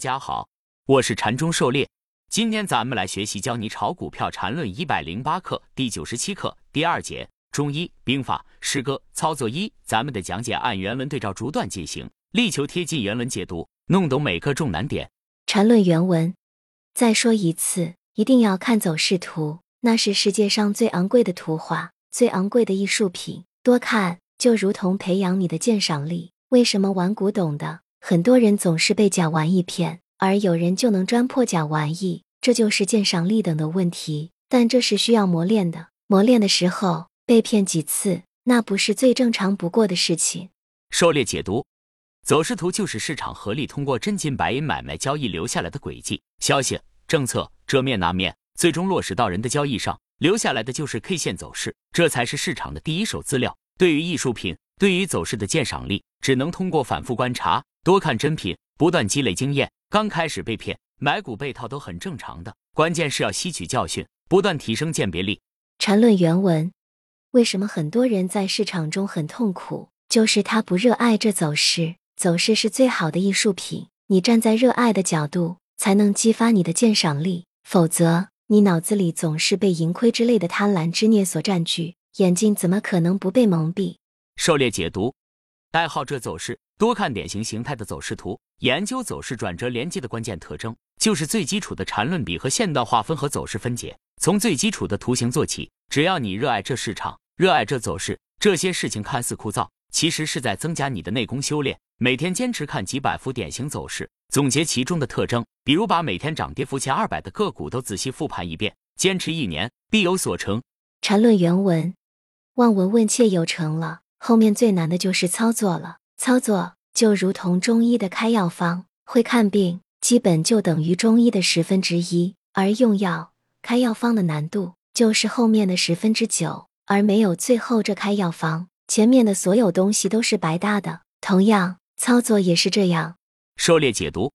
大家好，我是禅中狩猎。今天咱们来学习教你炒股票禅论一百零八课第九十七课第二节中医兵法诗歌操作一。咱们的讲解按原文对照逐段进行，力求贴近原文解读，弄懂每个重难点。禅论原文，再说一次，一定要看走势图，那是世界上最昂贵的图画，最昂贵的艺术品。多看就如同培养你的鉴赏力。为什么玩古董的？很多人总是被假玩意骗，而有人就能钻破假玩意，这就是鉴赏力等的问题。但这是需要磨练的，磨练的时候被骗几次，那不是最正常不过的事情。狩猎解读，走势图就是市场合力通过真金白银买卖交易留下来的轨迹、消息、政策这面那面，最终落实到人的交易上，留下来的就是 K 线走势，这才是市场的第一手资料。对于艺术品，对于走势的鉴赏力，只能通过反复观察。多看真品，不断积累经验。刚开始被骗、买股被套都很正常的，关键是要吸取教训，不断提升鉴别力。缠论原文：为什么很多人在市场中很痛苦？就是他不热爱这走势。走势是最好的艺术品，你站在热爱的角度，才能激发你的鉴赏力。否则，你脑子里总是被盈亏之类的贪婪之念所占据，眼睛怎么可能不被蒙蔽？狩猎解读。爱好这走势，多看典型形态的走势图，研究走势转折连接的关键特征，就是最基础的缠论比和线段划分和走势分解。从最基础的图形做起，只要你热爱这市场，热爱这走势，这些事情看似枯燥，其实是在增加你的内功修炼。每天坚持看几百幅典型走势，总结其中的特征，比如把每天涨跌幅前二百的个股都仔细复盘一遍，坚持一年必有所成。缠论原文：望闻问切有成了。后面最难的就是操作了。操作就如同中医的开药方，会看病基本就等于中医的十分之一，而用药开药方的难度就是后面的十分之九。而没有最后这开药方，前面的所有东西都是白搭的。同样，操作也是这样。狩猎解读，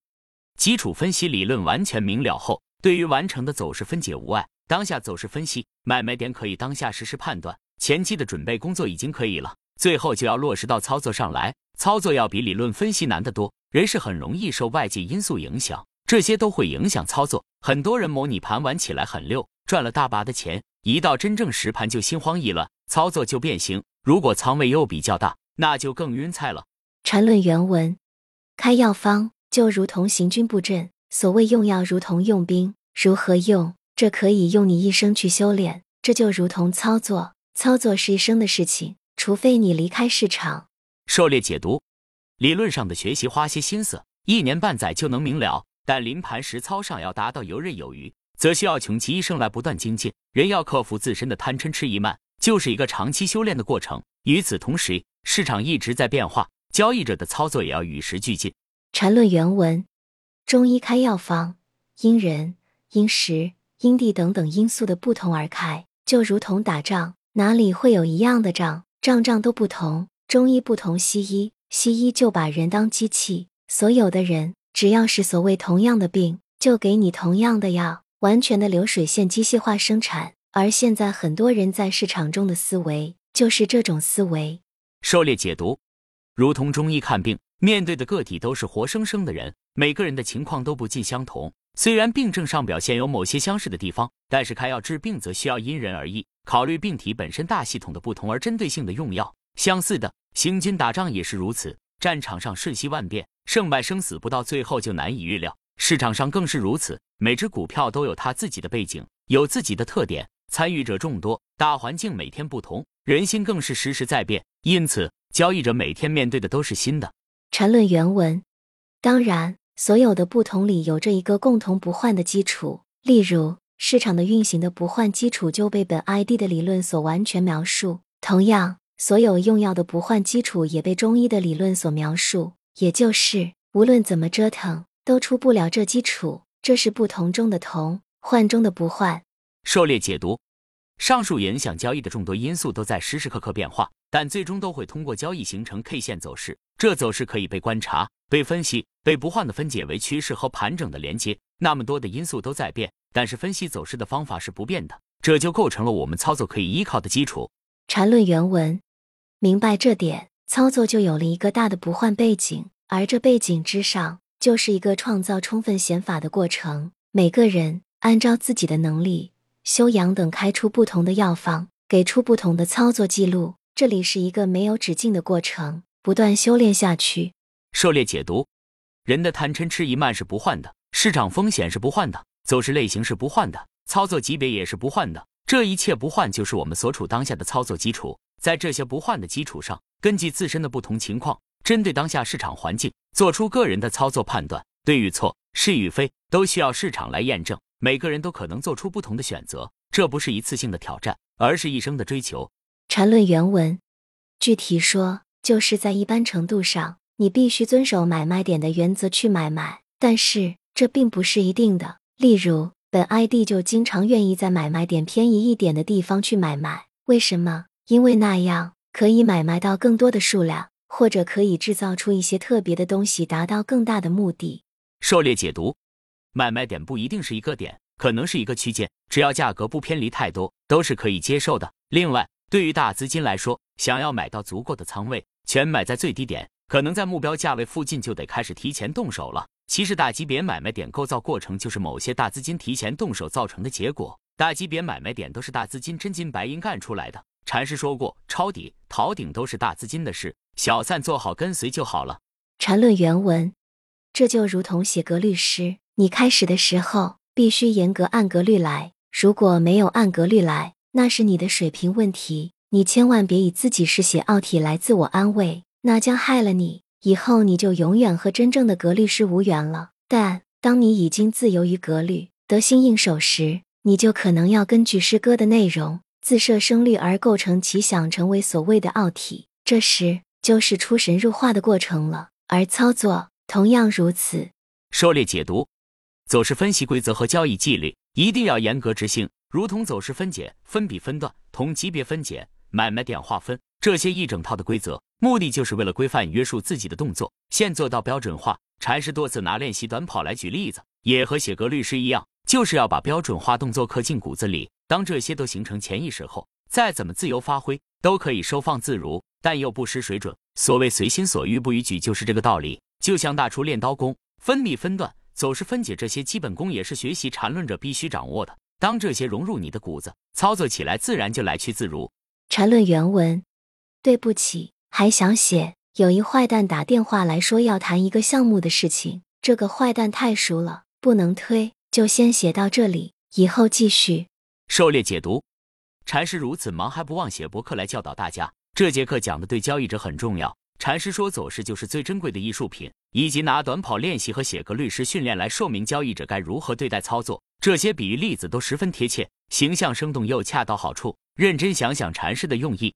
基础分析理论完全明了后，对于完成的走势分解无碍。当下走势分析，买卖点可以当下实时判断，前期的准备工作已经可以了。最后就要落实到操作上来，操作要比理论分析难得多。人是很容易受外界因素影响，这些都会影响操作。很多人模拟盘玩起来很溜，赚了大把的钱，一到真正实盘就心慌意乱，操作就变形。如果仓位又比较大，那就更晕菜了。缠论原文：开药方就如同行军布阵，所谓用药如同用兵，如何用？这可以用你一生去修炼。这就如同操作，操作是一生的事情。除非你离开市场，狩猎解读，理论上的学习花些心思，一年半载就能明了。但临盘实操上要达到游刃有余，则需要穷其一生来不断精进。人要克服自身的贪嗔痴疑慢，就是一个长期修炼的过程。与此同时，市场一直在变化，交易者的操作也要与时俱进。禅论原文：中医开药方，因人、因时、因地等等因素的不同而开，就如同打仗，哪里会有一样的仗？账账都不同，中医不同西医，西医就把人当机器，所有的人只要是所谓同样的病，就给你同样的药，完全的流水线机械化生产。而现在很多人在市场中的思维就是这种思维。狩猎解读，如同中医看病，面对的个体都是活生生的人，每个人的情况都不尽相同。虽然病症上表现有某些相似的地方，但是开药治病则需要因人而异。考虑病体本身大系统的不同而针对性的用药，相似的行军打仗也是如此。战场上瞬息万变，胜败生死不到最后就难以预料。市场上更是如此，每只股票都有它自己的背景，有自己的特点，参与者众多，大环境每天不同，人心更是时时在变。因此，交易者每天面对的都是新的。缠论原文，当然，所有的不同里有着一个共同不换的基础，例如。市场的运行的不换基础就被本 ID 的理论所完全描述。同样，所有用药的不换基础也被中医的理论所描述。也就是，无论怎么折腾，都出不了这基础。这是不同中的同，换中的不换。狩猎解读：上述影响交易的众多因素都在时时刻刻变化，但最终都会通过交易形成 K 线走势。这走势可以被观察、被分析、被不换的分解为趋势和盘整的连接。那么多的因素都在变。但是分析走势的方法是不变的，这就构成了我们操作可以依靠的基础。缠论原文，明白这点，操作就有了一个大的不换背景，而这背景之上，就是一个创造充分显法的过程。每个人按照自己的能力、修养等开出不同的药方，给出不同的操作记录。这里是一个没有止境的过程，不断修炼下去。狩猎解读：人的贪嗔痴疑慢是不换的，市场风险是不换的，走势类型是不换的，操作级别也是不换的。这一切不换，就是我们所处当下的操作基础。在这些不换的基础上，根据自身的不同情况，针对当下市场环境，做出个人的操作判断，对与错、是与非，都需要市场来验证。每个人都可能做出不同的选择，这不是一次性的挑战，而是一生的追求。禅论原文，具体说，就是在一般程度上，你必须遵守买卖点的原则去买卖，但是这并不是一定的。例如，本 ID 就经常愿意在买卖点偏移一点的地方去买卖，为什么？因为那样可以买卖到更多的数量，或者可以制造出一些特别的东西，达到更大的目的。狩猎解读：买卖点不一定是一个点，可能是一个区间，只要价格不偏离太多，都是可以接受的。另外，对于大资金来说，想要买到足够的仓位，全买在最低点，可能在目标价位附近就得开始提前动手了。其实，大级别买卖点构造过程就是某些大资金提前动手造成的结果。大级别买卖点都是大资金真金白银干出来的。禅师说过，抄底、逃顶都是大资金的事，小散做好跟随就好了。禅论原文，这就如同写格律诗，你开始的时候必须严格按格律来，如果没有按格律来，那是你的水平问题。你千万别以自己是写奥体来自我安慰，那将害了你，以后你就永远和真正的格律诗无缘了。但当你已经自由于格律，得心应手时，你就可能要根据诗歌的内容。自设声律而构成其想成为所谓的奥体，这时就是出神入化的过程了。而操作同样如此。狩猎解读，走势分析规则和交易纪律一定要严格执行，如同走势分解、分笔分段、同级别分解、买卖点划分这些一整套的规则，目的就是为了规范约束自己的动作，现做到标准化。禅师多次拿练习短跑来举例子，也和写格律诗一样，就是要把标准化动作刻进骨子里。当这些都形成潜意识后，再怎么自由发挥，都可以收放自如，但又不失水准。所谓随心所欲不逾矩，就是这个道理。就像大厨练刀功，分笔分段、走势分解这些基本功，也是学习缠论者必须掌握的。当这些融入你的骨子，操作起来自然就来去自如。缠论原文：对不起，还想写。有一坏蛋打电话来说要谈一个项目的事情，这个坏蛋太熟了，不能推，就先写到这里，以后继续。狩猎解读，禅师如此忙还不忘写博客来教导大家。这节课讲的对交易者很重要。禅师说走势就是最珍贵的艺术品，以及拿短跑练习和写个律师训练来说明交易者该如何对待操作。这些比喻例子都十分贴切，形象生动又恰到好处。认真想想禅师的用意，